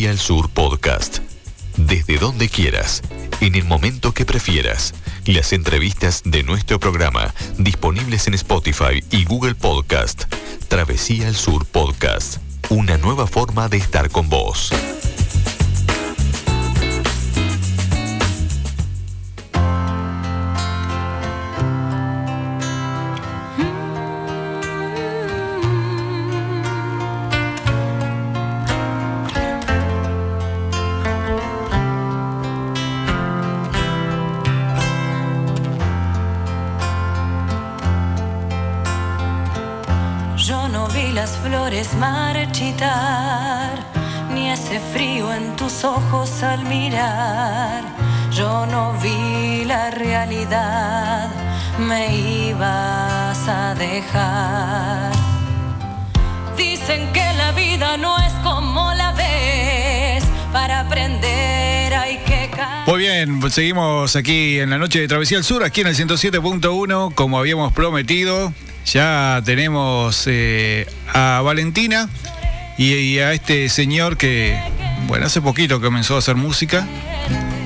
Travesía al Sur Podcast. Desde donde quieras, en el momento que prefieras. Las entrevistas de nuestro programa disponibles en Spotify y Google Podcast. Travesía al Sur Podcast. Una nueva forma de estar con vos. Dicen que la vida no es como la ves, para aprender hay que caer. Muy bien, pues seguimos aquí en la noche de Travesía al Sur, aquí en el 107.1, como habíamos prometido. Ya tenemos eh, a Valentina y, y a este señor que, bueno, hace poquito comenzó a hacer música.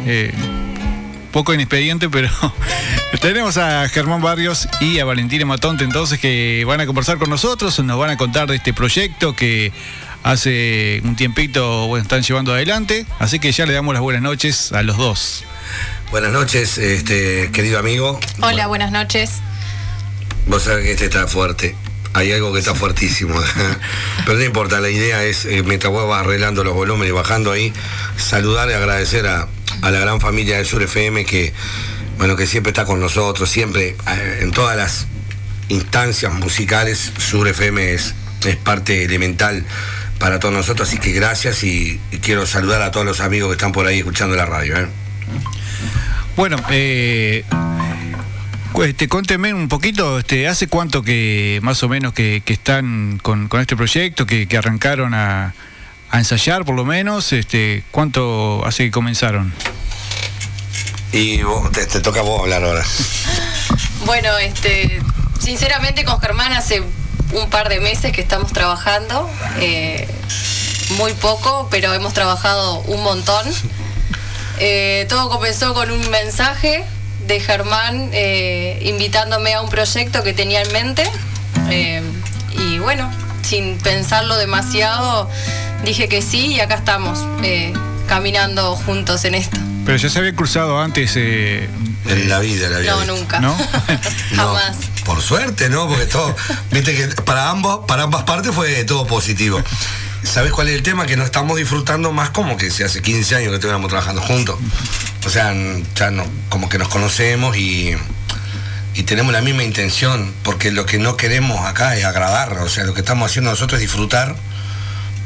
Eh, poco inexpediente, pero tenemos a Germán Barrios y a Valentina Matonte entonces que van a conversar con nosotros, nos van a contar de este proyecto que hace un tiempito bueno, están llevando adelante, así que ya le damos las buenas noches a los dos. Buenas noches, este querido amigo. Hola, buenas noches. Vos sabés que este está fuerte. Hay algo que está fuertísimo. Pero no importa, la idea es, eh, mientras vos vas arreglando los volúmenes y bajando ahí, saludar y agradecer a, a la gran familia de Sur FM que, bueno, que siempre está con nosotros, siempre eh, en todas las instancias musicales, Sur FM es, es parte elemental para todos nosotros, así que gracias y, quiero saludar a todos los amigos que están por ahí escuchando la radio. ¿eh? Bueno, eh, este, cuénteme un poquito, este, ¿hace cuánto que más o menos que, están con, con este proyecto, que, que arrancaron a, a ensayar por lo menos? Este, ¿Cuánto hace que comenzaron? Y vos- te, te toca a vos hablar ahora. Bueno, este, sinceramente con Germán hace un par de meses que estamos trabajando, eh, muy poco, pero hemos trabajado un montón. Eh, todo comenzó con un mensaje de Germán eh, invitándome a un proyecto que tenía en mente eh, y bueno, sin pensarlo demasiado, dije que sí y acá estamos, eh, caminando juntos en esto. Pero ya se había cruzado antes. eh, En la vida, la vida. No, nunca. ¿No? No, Jamás. por suerte, ¿no? Porque todo, viste que para ambos, para ambas partes fue todo positivo. ¿Sabes cuál es el tema? Que no estamos disfrutando más como que si hace 15 años que estuviéramos trabajando juntos. O sea, ya no, como que nos conocemos y, y tenemos la misma intención, porque lo que no queremos acá es agradar, o sea, lo que estamos haciendo nosotros es disfrutar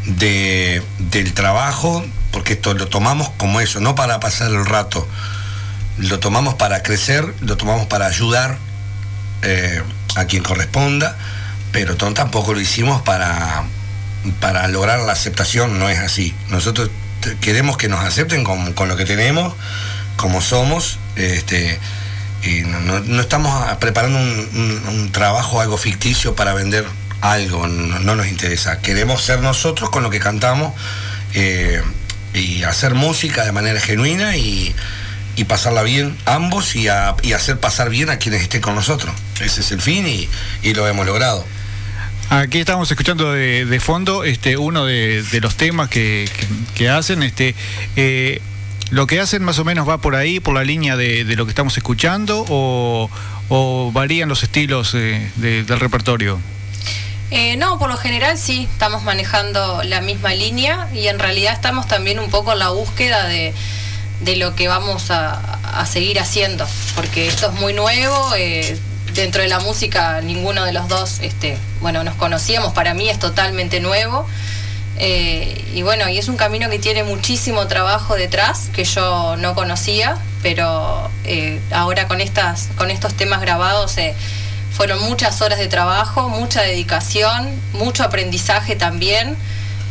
de, del trabajo, porque esto lo tomamos como eso, no para pasar el rato, lo tomamos para crecer, lo tomamos para ayudar eh, a quien corresponda, pero tampoco lo hicimos para, para lograr la aceptación, no es así. Nosotros queremos que nos acepten con, con lo que tenemos, como somos, este, y no, no- estamos preparando un trabajo, algo ficticio para vender algo, no, no nos interesa. Queremos ser nosotros con lo que cantamos eh, y hacer música de manera genuina y, pasarla bien ambos y, a- y hacer pasar bien a quienes estén con nosotros. Ese es el fin y, lo hemos logrado. Aquí estamos escuchando de, de fondo este, uno de, los temas que, hacen. Este, eh, ¿Lo que hacen más o menos va por ahí, por la línea de, de lo que estamos escuchando o, varían los estilos eh, de- del repertorio? Eh, no, por lo general sí, estamos manejando la misma línea y en realidad estamos también un poco en la búsqueda de, de lo que vamos a, a seguir haciendo, porque esto es muy nuevo, eh, dentro de la música ninguno de los dos, este, bueno, nos conocíamos, para mí es totalmente nuevo. eh, y bueno, y es un camino que tiene muchísimo trabajo detrás que yo no conocía, pero ahora con estas, con estos temas grabados fueron muchas horas de trabajo, mucha dedicación, mucho aprendizaje también.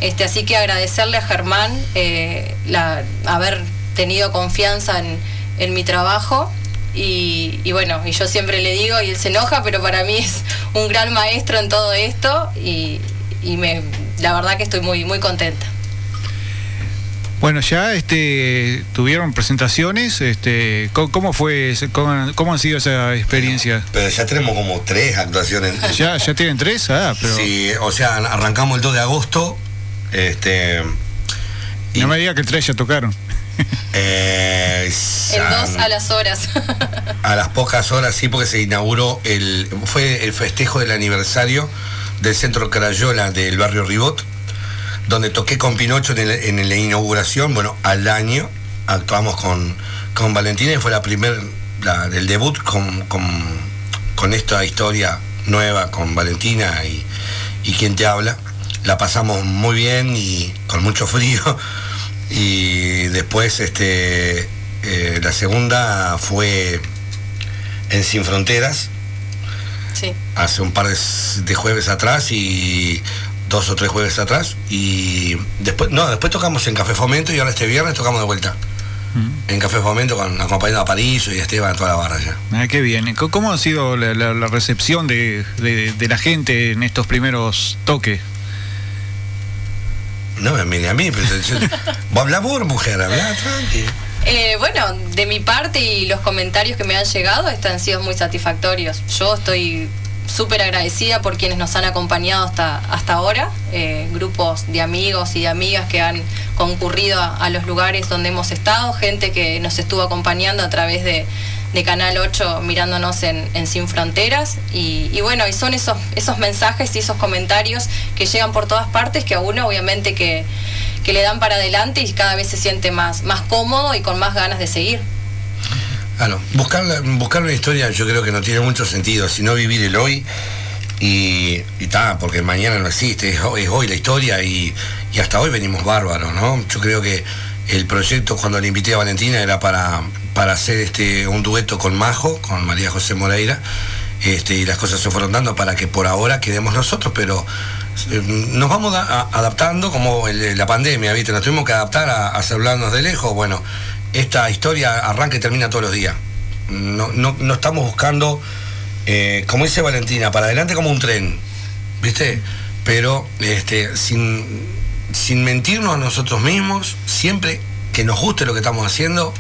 Este, así que agradecerle a Germán eh, la- haber tenido confianza en, en mi trabajo. Y, y bueno, y yo siempre le digo, y él se enoja, pero para mí es un gran maestro en todo esto y, y me, la verdad que estoy muy, muy contenta. Bueno, ya este tuvieron presentaciones, este ¿cómo, fue cómo, han sido esa experiencia? Pero ya tenemos como tres actuaciones. Ya ya tienen tres, ah, pero Sí, o sea, arrancamos el 2 de agosto, este No me diga que el 3 ya tocaron. Eh, el 2 a las horas. a las pocas horas, sí, porque se inauguró el fue el festejo del aniversario del Centro Carayola del barrio Ribot donde toqué con Pinocho en, la inauguración, bueno, al año actuamos con, con Valentina y fue la primer, el debut con, con, esta historia nueva con Valentina y, y quien te habla. La pasamos muy bien y con mucho frío. Y después este, eh, la segunda fue en Sin Fronteras. Sí. Hace un par de jueves atrás y dos o tres jueves atrás y después no después tocamos en Café Fomento y ahora este viernes tocamos de vuelta. Mm. en Café Fomento con acompañado a París y Esteban toda la barra ya. Ah, qué bien. Cómo ha sido la, recepción de, la gente en estos primeros toques no me mire a mí pero vos habla por mujer habla tranqui. Eh, bueno, de mi parte y los comentarios que me han llegado están sido muy satisfactorios. Yo estoy súper agradecida por quienes nos han acompañado hasta, hasta ahora, eh, grupos de amigos y de amigas que han concurrido a, los lugares donde hemos estado, gente que nos estuvo acompañando a través de, Canal 8 mirándonos en, Sin Fronteras y, bueno, y son esos, esos mensajes y esos comentarios que llegan por todas partes que a uno obviamente que, que le dan para adelante y cada vez se siente más, más cómodo y con más ganas de seguir. Claro, buscar, una historia yo creo que no tiene mucho sentido, sino vivir el hoy y, porque mañana no existe, es, hoy la historia y, hasta hoy venimos bárbaros, ¿no? Yo creo que el proyecto cuando le invité a Valentina era para, para hacer este, un dueto con Majo, con María José Moreira, este, y las cosas se fueron dando para que por ahora quedemos nosotros, pero eh, nos vamos adaptando como la pandemia, ¿viste? Nos tuvimos que adaptar a, a hablarnos de lejos, bueno, esta historia arranca y termina todos los días. No, estamos buscando, eh, como dice Valentina, para adelante como un tren, ¿viste? Pero este, sin, sin mentirnos a nosotros mismos, siempre que nos guste lo que estamos haciendo,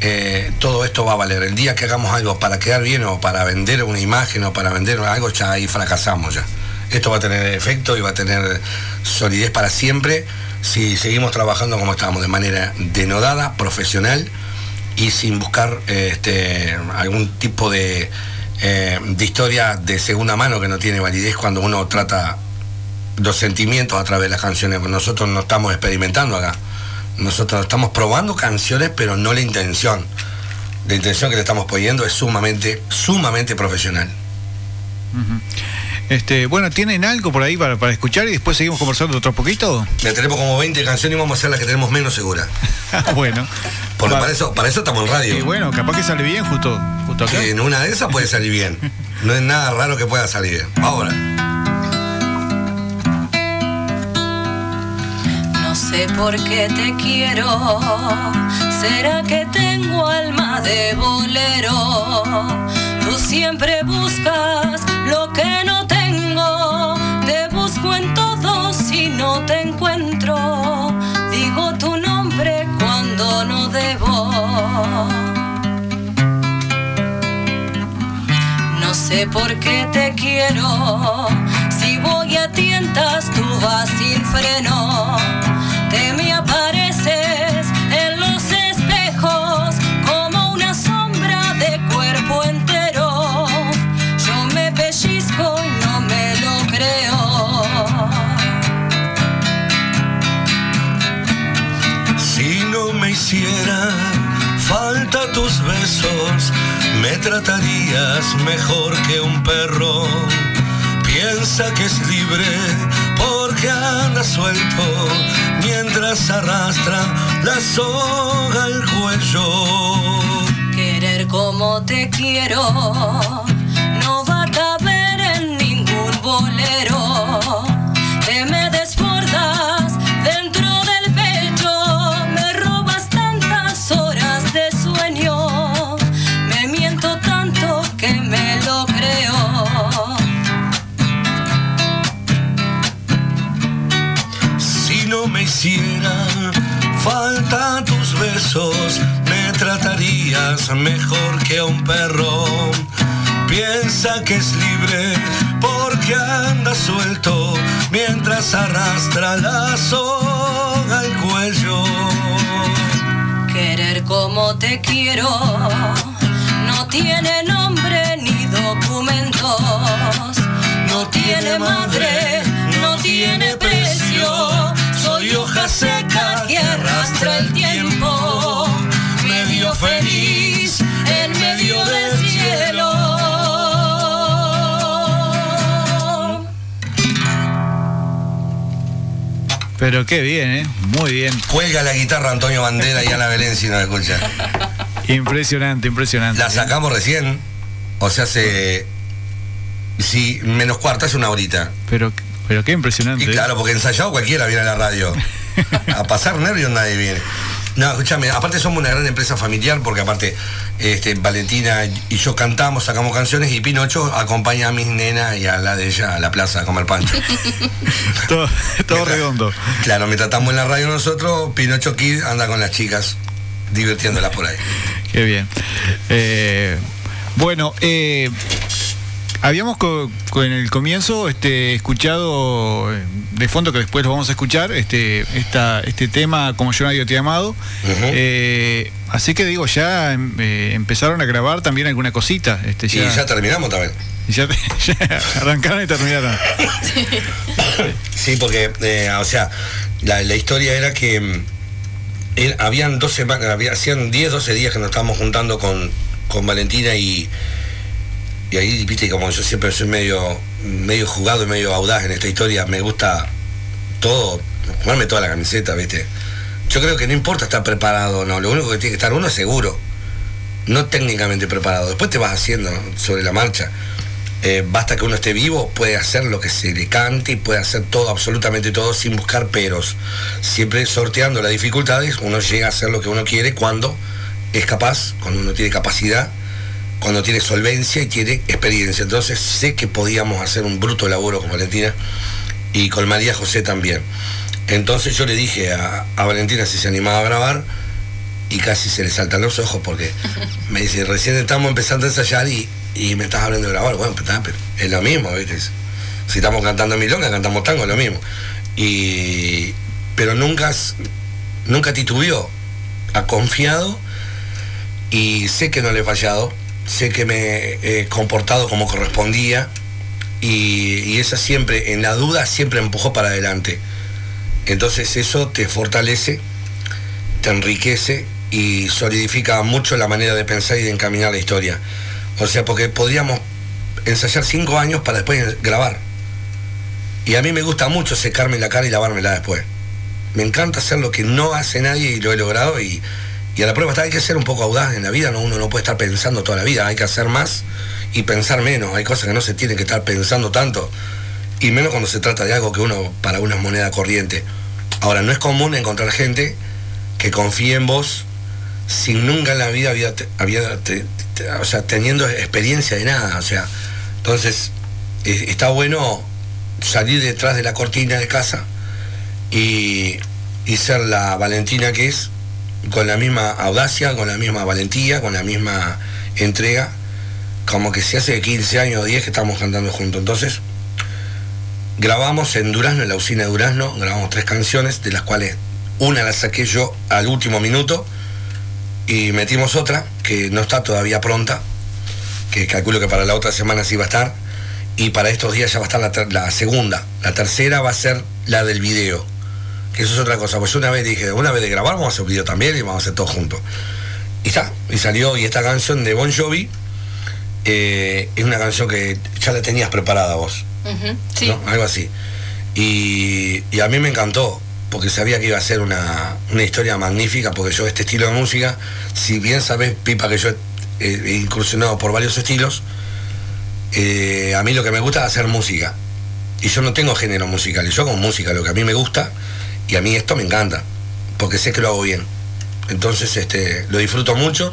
eh, todo esto va a valer. El día que hagamos algo para quedar bien o para vender una imagen o para vender algo, ya ahí fracasamos ya. Esto va a tener efecto y va a tener solidez para siempre si seguimos trabajando como estamos, de manera denodada, profesional y sin buscar este, algún tipo de, eh, de historia de segunda mano que no tiene validez cuando uno trata los sentimientos a través de las canciones. Nosotros no estamos experimentando acá. Nosotros estamos probando canciones, pero no la intención. La intención que le estamos poniendo es sumamente, sumamente profesional. Este, bueno, ¿tienen algo por ahí para, escuchar y después seguimos conversando otro poquito? Ya tenemos como 20 canciones y vamos a hacer las que tenemos menos seguras. Ah, bueno. Porque para eso, para eso estamos en radio. Y bueno, capaz que sale bien justo, justo acá. en una de esas puede salir bien. No es nada raro que pueda salir bien. Ahora. No sé por qué te quiero. ¿Será que tengo alma de bolero? Tú siempre buscas lo que no te sé por qué te quiero, si voy a tientas tú vas sin freno, te me apareces en los espejos como una sombra de cuerpo entero. Yo me pellizco y no me lo creo. hiciera falta tus besos, me tratarías mejor que un perro. Piensa que es libre porque anda suelto mientras arrastra la soga al cuello. Querer como te quiero no va a caber en ningún bolero. Mejor que un perro. Piensa que es libre porque anda suelto mientras arrastra la soga al cuello. Querer como te quiero no tiene nombre ni documentos, no tiene madre, no tiene precio. Soy hoja seca que arrastra el tiempo, feliz en medio del cielo. Pero qué bien, ¿eh? Muy bien. Cuelga la guitarra Antonio Bandera y Ana Belén si no la escucha. Impresionante, impresionante. La sacamos recién, o sea, hace. Sí, menos cuarta, hace una horita. Pero, pero qué impresionante. Y ¿eh? claro, porque ensayado cualquiera viene a la radio. A pasar nervios nadie viene. No, escúchame, aparte somos una gran empresa familiar porque aparte este, Valentina y yo cantamos, sacamos canciones y Pinocho acompaña a mis nenas y a la de ella a la plaza a comer pancho. todo redondo. Claro, mientras estamos en la radio nosotros, Pinocho Kid anda con las chicas divirtiéndolas por ahí. Qué bien. Eh, bueno, eh, habíamos co- co- en el comienzo este, escuchado eh, de fondo, que después lo vamos a escuchar, este, esta, este tema Como yo nadie te he amado. Eh, así que digo, ya em- eh, empezaron a grabar también alguna cosita. Este, Y ya, ya terminamos también. ya- ya arrancaron y terminaron. Sí, porque, eh, o sea, la, la historia era que er- habían dos semanas, había, hacían 10, 12 días que nos estábamos juntando con, con Valentina y, y ahí, viste, como yo siempre soy medio, medio jugado y medio audaz en esta historia, me gusta todo, jugarme toda la camiseta, viste. Yo creo que no importa estar preparado o no, lo único que tiene que estar uno es seguro, no técnicamente preparado. Después te vas haciendo sobre la marcha. Eh, basta que uno esté vivo, puede hacer lo que se le cante y puede hacer todo, absolutamente todo, sin buscar peros. Siempre sorteando las dificultades, uno llega a hacer lo que uno quiere cuando es capaz, cuando uno tiene capacidad, cuando tiene solvencia y tiene experiencia. Entonces sé que podíamos hacer un bruto laburo con Valentina y con María José también. Entonces yo le dije a, a Valentina si se animaba a grabar y casi se le saltan los ojos porque me dice, recién estamos empezando a ensayar y, y me estás hablando de grabar. Bueno, pues, está, pero es lo mismo, ¿viste? Si estamos cantando milonga, cantamos tango, es lo mismo. Y, pero nunca, nunca titubeó, ha confiado y sé que no le he fallado, sé que me he comportado como correspondía y, y esa siempre, en la duda, siempre empujó para adelante. Entonces eso te fortalece, te enriquece y solidifica mucho la manera de pensar y de encaminar la historia. O sea, porque podríamos ensayar cinco años para después grabar. Y a mí me gusta mucho secarme la cara y lavármela después. Me encanta hacer lo que no hace nadie y lo he logrado y, y a la prueba está, hay que ser un poco audaz en la vida, ¿no? uno no puede estar pensando toda la vida, hay que hacer más y pensar menos, hay cosas que no se tienen que estar pensando tanto y menos cuando se trata de algo que uno para es moneda corriente. Ahora, no es común encontrar gente que confíe en vos sin nunca en la vida había, o sea, teniendo experiencia de nada. O sea, entonces eh, está bueno salir detrás de la cortina de casa y, y ser la Valentina que es, con la misma audacia, con la misma valentía, con la misma entrega, como que si hace 15 años o 10 que estamos cantando juntos. Entonces, grabamos en Durazno, en la usina de Durazno, grabamos tres canciones, de las cuales una la saqué yo al último minuto y metimos otra que no está todavía pronta, que calculo que para la otra semana sí va a estar, y para estos días ya va a estar la segunda. La tercera va a ser la del video, que eso es otra cosa, pues yo una vez dije, una vez de grabar vamos a hacer un video también y vamos a hacer todo juntos. Y está, y salió, y esta canción de Bon Jovi eh, es una canción que ya la tenías preparada vos. Ujú, Sí. ¿no? Algo así. Y, y a mí me encantó, porque sabía que iba a ser una, una historia magnífica, porque yo este estilo de música, si bien sabes, Pipa, que yo he, he incursionado por varios estilos, eh, a mí lo que me gusta es hacer música. Y yo no tengo género musical, yo hago música, lo que a mí me gusta, y a mí esto me encanta, porque sé que lo hago bien. Entonces este, lo disfruto mucho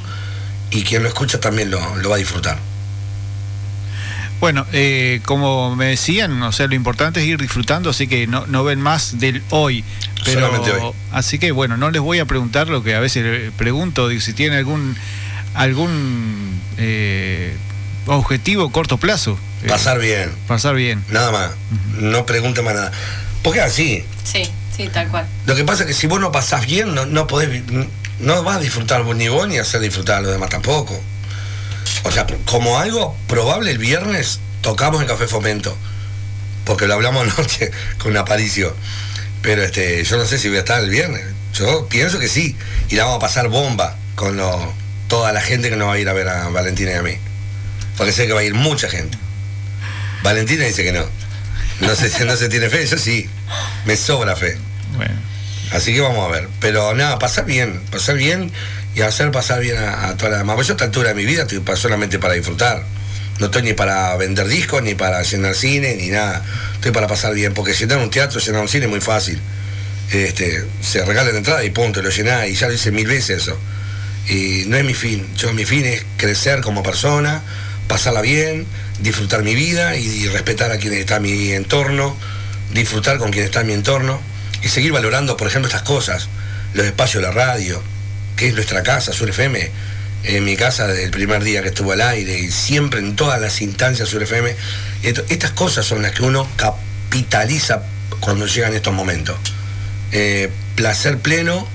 y quien lo escucha también lo, lo va a disfrutar. Bueno, eh, como me decían, o sea, lo importante es ir disfrutando, así que no, no ven más del hoy. Pero, Solamente hoy. Así que bueno, no les voy a preguntar lo que a veces le pregunto, digo, si tiene algún algún eh, objetivo corto plazo. Eh, Pasar bien, pasar bien. nada más. No pregunte más nada. Porque así. Sí, sí, tal cual. Lo que pasa es que si vos no pasás bien, no, no podés, no vas a disfrutar vos ni vos ni hacer disfrutar a los demás tampoco. O sea, como algo probable el viernes tocamos en Café Fomento. Porque lo hablamos anoche con Aparicio. Pero este, yo no sé si voy a estar el viernes. Yo pienso que sí. Y la vamos a pasar bomba con lo- toda la gente que nos va a ir a ver a Valentina y a mí. Porque sé que va a ir mucha gente. Valentina dice que no. No sé si no se tiene fe, yo sí. Me sobra fe. Bueno. Así que vamos a ver. Pero nada, pasar bien, pasar bien y hacer pasar bien a, a toda la demás. Pues yo a esta altura de mi vida estoy solamente para disfrutar. No estoy ni para vender discos, ni para llenar cine, ni nada. Estoy para pasar bien, porque llenar un teatro, llenar un cine es muy fácil. Este, se regala la entrada y punto, lo llenás y ya lo hice mil veces eso. Y no es mi fin. Yo mi fin es crecer como persona, pasarla bien, disfrutar mi vida y, respetar a quien está en mi entorno, disfrutar con quien está en mi entorno y seguir valorando, por ejemplo, estas cosas, los espacios de la radio, que es nuestra casa, Sur FM, en mi casa desde el primer día que estuvo al aire y siempre en todas las instancias Sur FM. Estas cosas son las que uno capitaliza cuando llegan estos momentos. Eh, placer pleno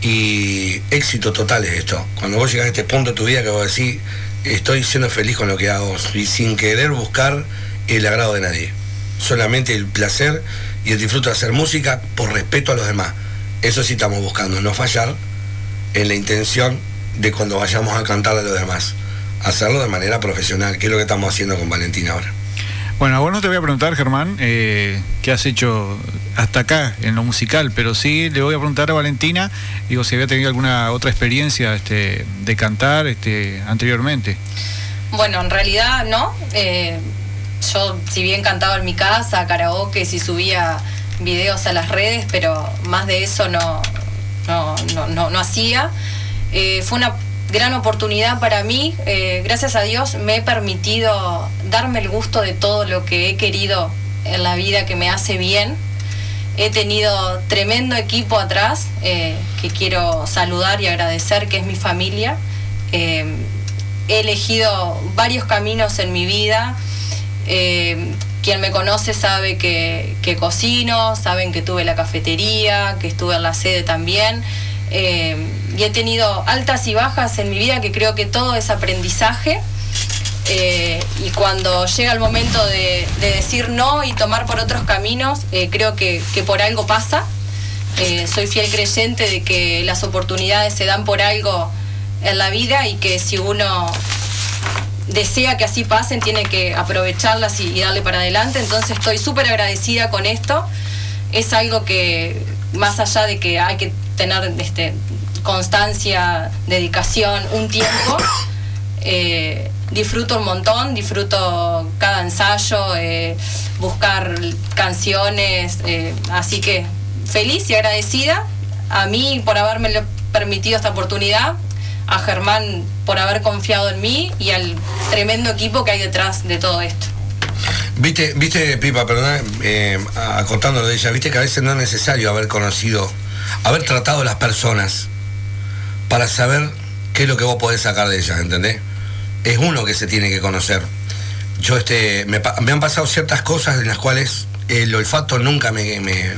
y éxito total es esto. Cuando vos llegas a este punto de tu vida que vos decís, estoy siendo feliz con lo que hago y sin querer buscar el agrado de nadie. Solamente el placer y el disfruto de hacer música por respeto a los demás. Eso sí estamos buscando, no fallar en la intención de cuando vayamos a cantar a los demás. Hacerlo de manera profesional, que es lo que estamos haciendo con Valentina ahora. Bueno, a vos no te voy a preguntar, Germán, eh, qué has hecho hasta acá en lo musical, pero sí le voy a preguntar a Valentina, digo, si había tenido alguna otra experiencia este, de cantar este, anteriormente. Bueno, en realidad no. Eh, yo, si bien cantaba en mi casa, karaoke, si subía videos a las redes, pero más de eso no, no, no, no, no hacía. Eh, fue una gran oportunidad para mí. Eh, gracias a Dios me he permitido darme el gusto de todo lo que he querido en la vida que me hace bien. He tenido tremendo equipo atrás eh, que quiero saludar y agradecer, que es mi familia. Eh, he elegido varios caminos en mi vida. Quien me conoce sabe que, que cocino, saben que tuve la cafetería, que estuve en la sede también. Eh, y he tenido altas y bajas en mi vida que creo que todo es aprendizaje. Eh, y cuando llega el momento de, de decir no y tomar por otros caminos, eh, creo que, por algo pasa. Soy fiel creyente de que las oportunidades se dan por algo en la vida y que si uno desea que así pasen, tiene que aprovecharlas y, y darle para adelante. Entonces estoy súper agradecida con esto. Es algo que, más allá de que hay que tener este, constancia, dedicación, un tiempo, eh, disfruto un montón, disfruto cada ensayo, eh, buscar canciones, eh, así que feliz y agradecida a mí por haberme permitido esta oportunidad, a Germán por haber confiado en mí y al tremendo equipo que hay detrás de todo esto. Viste, viste, Pipa, perdón, eh, acotándolo de ella, viste que a veces no es necesario haber conocido, haber tratado a las personas para saber qué es lo que vos podés sacar de ellas, ¿entendés? Es uno que se tiene que conocer. Yo, este, me, han pasado ciertas cosas en las cuales el olfato nunca me, me-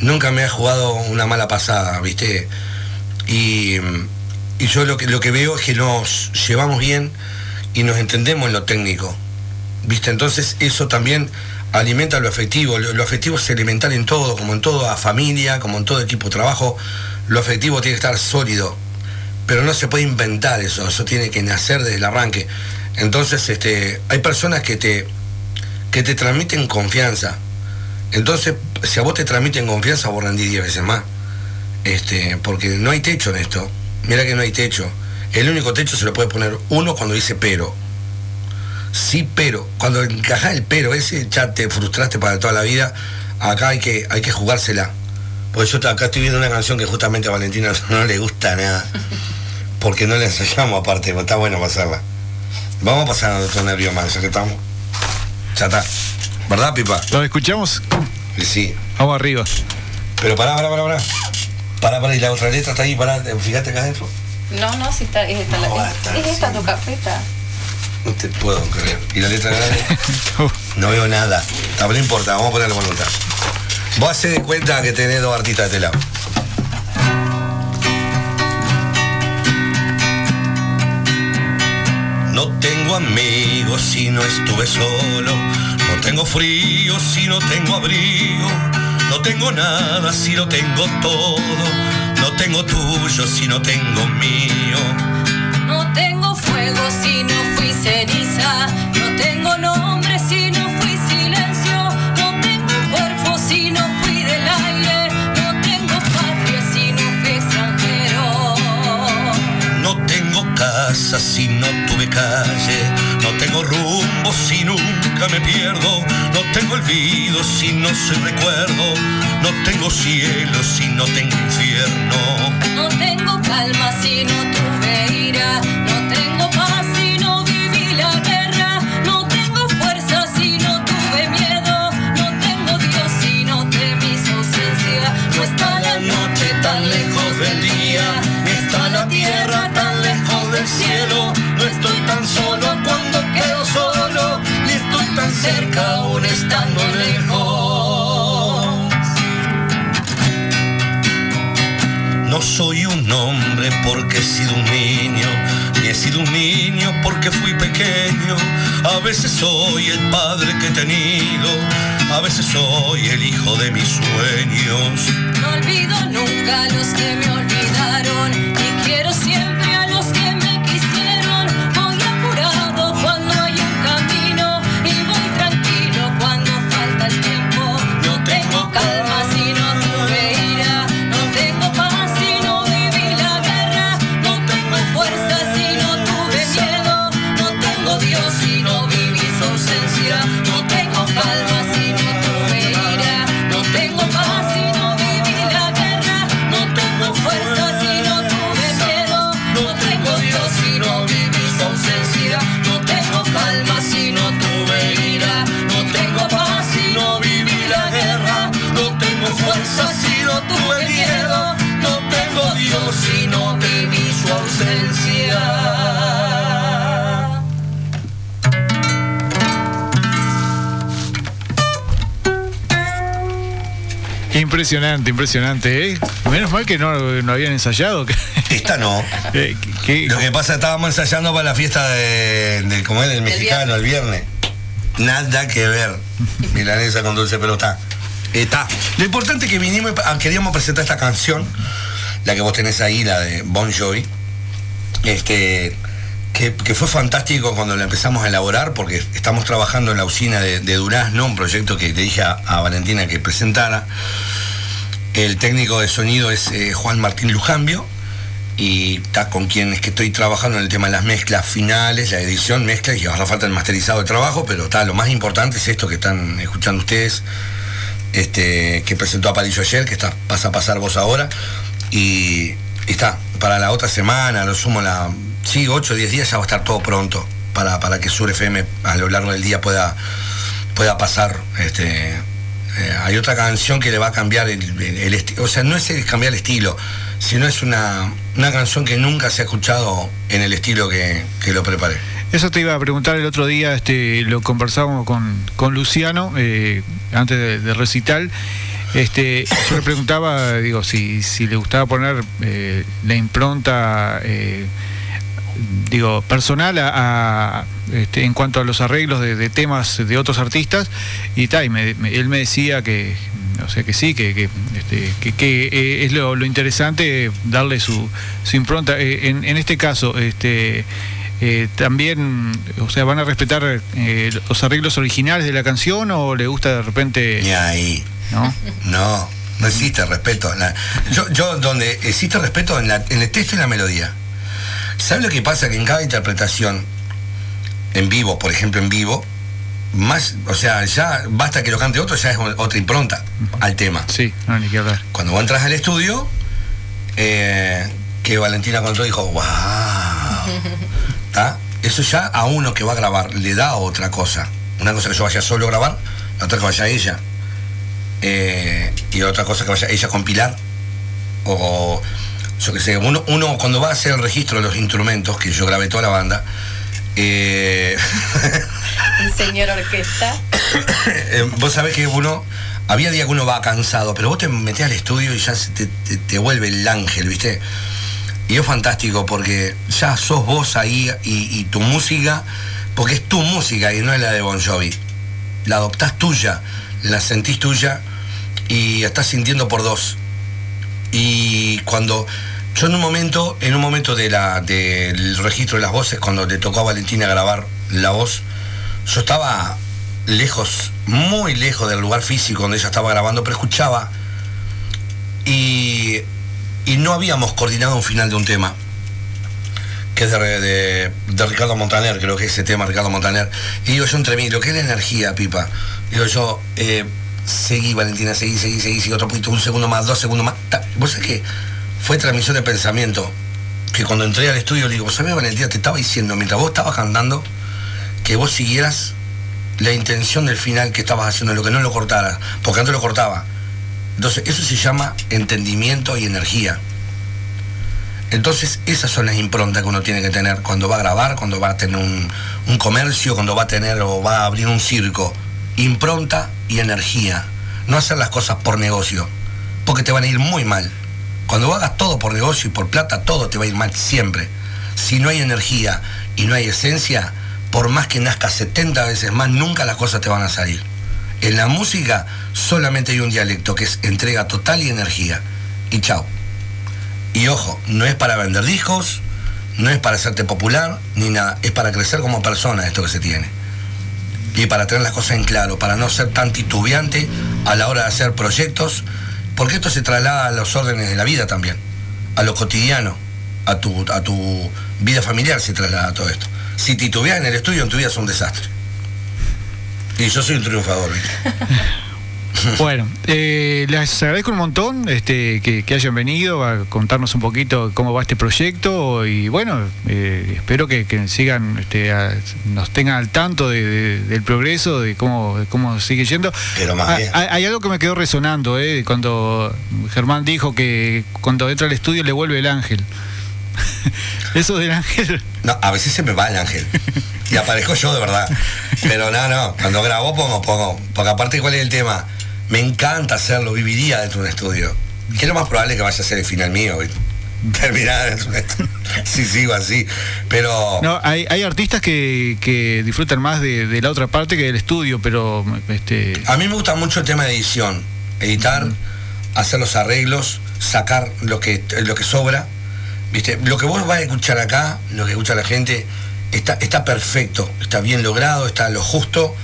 nunca me ha jugado una mala pasada, ¿viste? Y, y yo lo que, lo que veo es que nos llevamos bien y nos entendemos en lo técnico. ¿Viste? Entonces eso también alimenta lo afectivo. Lo, lo afectivo es elemental en todo, como en toda familia, como en todo equipo de trabajo. Lo afectivo tiene que estar sólido. Pero no se puede inventar eso, eso tiene que nacer desde el arranque. Entonces, este, hay personas que te, que te transmiten confianza. Entonces, si a vos te transmiten confianza, vos rendís 10 veces más. Este, porque no hay techo en esto. Mira que no hay techo. El único techo se lo puede poner uno cuando dice pero. Sí, pero. Cuando encajás el pero ese, ya te frustraste para toda la vida. Acá hay que, hay que jugársela. Porque yo acá estoy viendo una canción que justamente a Valentina no le gusta nada. Porque no la ensayamos aparte, pero está bueno pasarla. Vamos a pasar a otro nervio más, ya que estamos. Ya está. ¿Verdad, Pipa? ¿Lo escuchamos? Sí. Vamos arriba. Pero pará, pará, pará, pará. Pará, pará, y la otra letra está ahí, pará, fíjate acá adentro. No, no, si está, es esta, No, la, es, es esta sí. tu carpeta. No te puedo creer. ¿Y la letra grande? No veo nada. No importa, vamos a ponerle voluntad. Vos hacés de cuenta que tenés dos artistas de este lado. No tengo amigos si no estuve solo. No tengo frío si no tengo abrigo. No tengo nada si no tengo todo. No tengo tuyo si no tengo mío. No tengo fuego si no fui ceniza. No tengo nombre si no fui silencio. No tengo cuerpo si no fui del aire. No tengo patria si no fui extranjero. No tengo casa si no tuve calle. No tengo rumbo si nunca me pierdo. No tengo olvido si no soy recuerdo. No tengo cielo si no tengo infierno. No tengo calma si no tuve ira. Cielo. No estoy tan solo cuando quedo solo. Ni estoy tan cerca aún estando lejos. No soy un hombre porque he sido un niño, ni he sido un niño porque fui pequeño. A veces soy el padre que he tenido, a veces soy el hijo de mis sueños. No olvido nunca los que me olvidaron No su ausencia. Impresionante, impresionante, ¿eh? Menos mal que no, no habían ensayado. Esta no. eh, que- Lo que pasa, estábamos ensayando para la fiesta de, de ¿cómo es? del mexicano, el viernes. Nada que ver. Milanesa con dulce, pero está. Está. Lo importante es que vinimos, y pa- queríamos presentar esta canción, la que vos tenés ahí, la de Bon Jovi. Este, que, fue fantástico cuando la empezamos a elaborar, porque estamos trabajando en la usina de, de Durazno, un proyecto que te dije a, Valentina que presentara. El técnico de sonido es eh, Juan Martín Lujambio y está con quien es que estoy trabajando en el tema de las mezclas finales, la edición, mezclas y ahora falta el masterizado de trabajo, pero está, lo más importante es esto que están escuchando ustedes, este, que presentó a Palillo ayer, que está, vas a pasar vos ahora, y, está, para la otra semana, lo sumo la, sí, 8 o 10 días ya va a estar todo pronto, para, para que Sur FM a lo largo del día pueda, pueda pasar, este, eh, hay otra canción que le va a cambiar el, el o sea, no es cambiar el estilo, sino es una, una canción que nunca se ha escuchado en el estilo que, que lo preparé. Eso te iba a preguntar el otro día, este, lo conversábamos con, con Luciano eh, antes de, de recital. Este, yo le preguntaba, digo, si, si le gustaba poner eh, la impronta, eh, digo, personal a, este, en cuanto a los arreglos de, temas de otros artistas, y, ta, y me- él me decía que, o sea, que sí, que, que, este, que- eh, es lo, lo interesante darle su, su impronta. Eh, en, en este caso, este, eh, también, o sea, ¿van a respetar eh, los arreglos originales de la canción o le gusta de repente, Ni ahí. No? No, no existe respeto. La- yo, yo, donde existe respeto en, la- en el texto y la melodía. ¿Sabes lo que pasa? Que en cada interpretación, en vivo, por ejemplo, en vivo, más, o sea, ya basta que lo cante otro, ya es otra impronta al tema. Sí, no, ni que hablar. Cuando vos entras al estudio, eh, que Valentina contó, dijo, wow. ¿Tá? Eso ya a uno que va a grabar le da otra cosa. Una cosa que yo vaya solo a grabar, la otra que vaya ella. Eh, y otra cosa que vaya ella a compilar, o yo qué sé, uno, uno cuando va a hacer el registro de los instrumentos, que yo grabé toda la banda, eh, El señor orquesta. eh, vos sabés que uno, había días que uno va cansado, pero vos te metés al estudio y ya se te, te- te vuelve el ángel, ¿viste? Y es fantástico porque ya sos vos ahí y, y tu música, porque es tu música y no es la de Bon Jovi. La adoptás tuya, la sentís tuya y estás sintiendo por dos. Y cuando yo en un momento, en un momento de la, del registro de las voces, cuando le tocó a Valentina grabar la voz, yo estaba lejos, muy lejos del lugar físico donde ella estaba grabando, pero escuchaba y, y no habíamos coordinado un final de un tema que es de, de- Ricardo Montaner, creo que ese tema Ricardo Montaner. Y digo yo entre mí, lo que es la energía, Pipa. Digo yo, eh, seguí Valentina, seguí, seguí, seguí, seguí, otro poquito, un segundo más, dos segundos más. ¿Vos sabés qué? Fue transmisión de pensamiento. Que cuando entré al estudio le digo, ¿sabés Valentina? Te estaba diciendo, mientras vos estabas cantando, que vos siguieras la intención del final que estabas haciendo, lo que no lo cortaras, porque antes lo cortaba. Entonces, eso se llama entendimiento y energía. Entonces, esas son las improntas que uno tiene que tener cuando va a grabar, cuando va a tener un, un comercio, cuando va a tener o va a abrir un circo. Impronta y energía. No hacer las cosas por negocio, porque te van a ir muy mal. Cuando hagas todo por negocio y por plata, todo te va a ir mal siempre. Si no hay energía y no hay esencia, por más que nazcas 70 veces más, nunca las cosas te van a salir. En la música solamente hay un dialecto que es entrega total y energía. Y chao. Y ojo, no es para vender discos, no es para hacerte popular, ni nada. Es para crecer como persona esto que se tiene. Y para tener las cosas en claro, para no ser tan titubeante a la hora de hacer proyectos, porque esto se traslada a los órdenes de la vida también, a lo cotidiano, a tu, a tu vida familiar se traslada todo esto. Si titubeas en el estudio, en tu vida es un desastre. Y yo soy un triunfador, ¿viste? Bueno, eh, les agradezco un montón este, que, que hayan venido a contarnos un poquito cómo va este proyecto y bueno, eh, espero que, que sigan, este, a- nos tengan al tanto de- de- del progreso, de cómo, de cómo sigue yendo. Pero más Ah, bien. hay, hay algo que me quedó resonando, eh, cuando Germán dijo que cuando entra al estudio le vuelve el ángel. Eso del ángel. No, a veces se me va el ángel. Y aparezco yo de verdad. Pero no, no, cuando grabo pongo, pongo. Porque aparte, ¿cuál es el tema? Me encanta hacerlo, viviría dentro de un estudio. Que es lo más probable que vaya a ser el final mío, ¿viste? Terminar dentro de un estudio. Si sigo así. Pero. No, hay, hay artistas que, que disfrutan más de, de la otra parte que del estudio, pero este, A mí me gusta mucho el tema de edición. Editar, hacer los arreglos, sacar lo que, lo que sobra. ¿Viste? Lo que vos vas a escuchar acá, lo que escucha la gente, está, está perfecto, está bien logrado, está lo justo,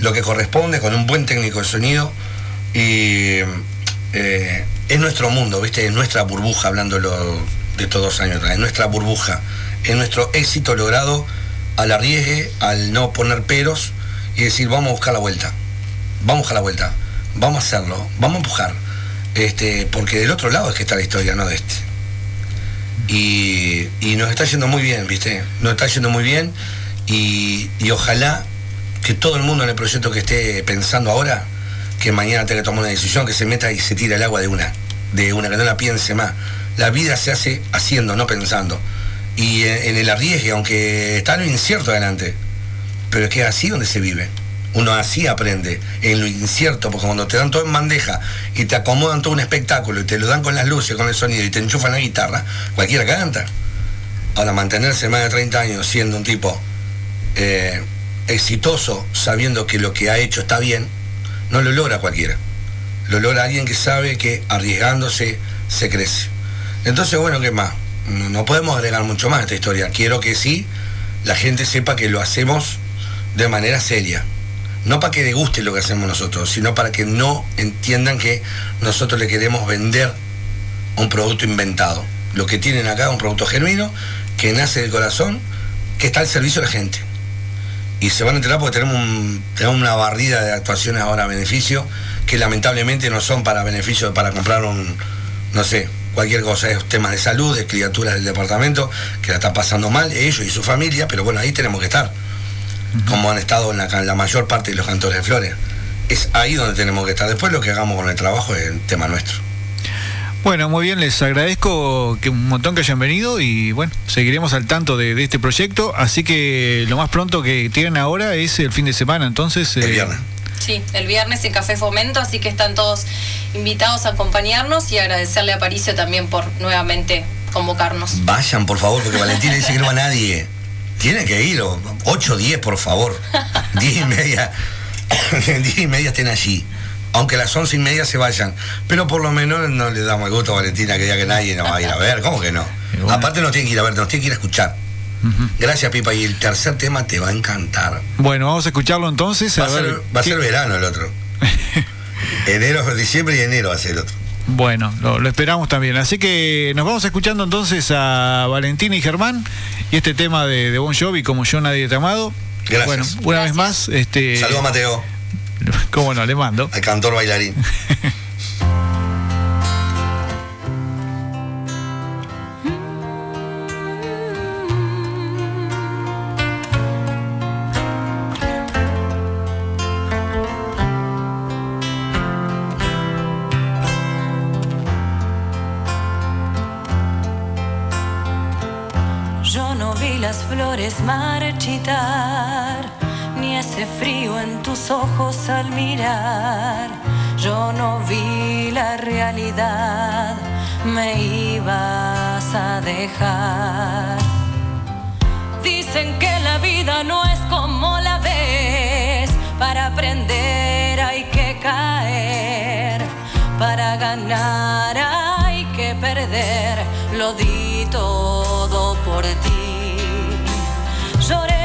lo que corresponde, con un buen técnico de sonido. Y eh, es nuestro mundo, ¿viste? Es nuestra burbuja, hablándolo de estos dos años atrás, es nuestra burbuja, es nuestro éxito logrado al arriesgue, al no poner peros y decir, vamos a buscar la vuelta, vamos a buscar la vuelta, vamos a hacerlo, vamos a empujar. Este, porque del otro lado es que está la historia, no de este. Y, y nos está yendo muy bien, ¿viste? Nos está yendo muy bien y, y ojalá que todo el mundo en el proyecto que esté pensando ahora, que mañana tenga que tomar una decisión, que se meta y se tire el agua de una, de una, que no la piense más. La vida se hace haciendo, no pensando. Y en, en el arriesgue, aunque está lo incierto adelante, pero es que es así donde se vive. Uno así aprende, en lo incierto, porque cuando te dan todo en bandeja y te acomodan todo un espectáculo y te lo dan con las luces, con el sonido y te enchufan la guitarra, cualquiera canta. Ahora, mantenerse más de 30 años siendo un tipo eh, exitoso, sabiendo que lo que ha hecho está bien, no lo logra cualquiera. Lo logra alguien que sabe que arriesgándose se crece. Entonces, bueno, ¿qué más? No, podemos agregar mucho más a esta historia. Quiero que sí, la gente sepa que lo hacemos de manera seria. No para que le guste lo que hacemos nosotros, sino para que no entiendan que nosotros le queremos vender un producto inventado. Lo que tienen acá es un producto genuino, que nace del corazón, que está al servicio de la gente. Y se van a enterar porque tenemos, un- tenemos una barrida de actuaciones ahora a beneficio, que lamentablemente no son para beneficio, para comprar un, no sé, cualquier cosa, es temas de salud, de criaturas del departamento, que la están pasando mal, ellos y su familia, pero bueno, ahí tenemos que estar, como han estado en la mayor parte de los cantores de flores. es ahí donde tenemos que estar. Después lo que hagamos con el trabajo es el tema nuestro. Bueno, muy bien, les agradezco que un montón que hayan venido y bueno, seguiremos al tanto de, este proyecto, así que lo más pronto que tienen ahora es el fin de semana, entonces... El eh, viernes. Sí, el viernes en Café Fomento, así que están todos invitados a acompañarnos y agradecerle a Paricio también por nuevamente convocarnos. Vayan, por favor, porque Valentina dice que no va nadie. Tienen que ir, 8 o 10, por favor. 10 y media. 10 y media estén allí aunque las once y media se vayan. Pero por lo menos no le damos el gusto a Valentina que diga que nadie nos va a ir a ver. ¿Cómo que no? Aparte nos tiene que ir a ver, nos tiene que ir a escuchar. Gracias, Pipa. Y el tercer tema te va a encantar. Bueno, vamos a escucharlo entonces. Va a, ser, va a ser verano el otro. enero, diciembre y enero va a ser el otro. Bueno, lo, esperamos también. Así que nos vamos escuchando entonces a Valentina y Germán y este tema de, de Bon Jovi, como yo nadie te amado. Gracias. Bueno, una vez más. Este, Saludos, Mateo. ¿Cómo no? Le mando. Al cantor bailarín. Yo no vi las flores marchitar ese frío en tus ojos al mirar. Yo no vi la realidad, me ibas a dejar. Dicen que la vida no es como la ves, para aprender hay que caer, para ganar hay que perder, lo di todo por ti. Lloré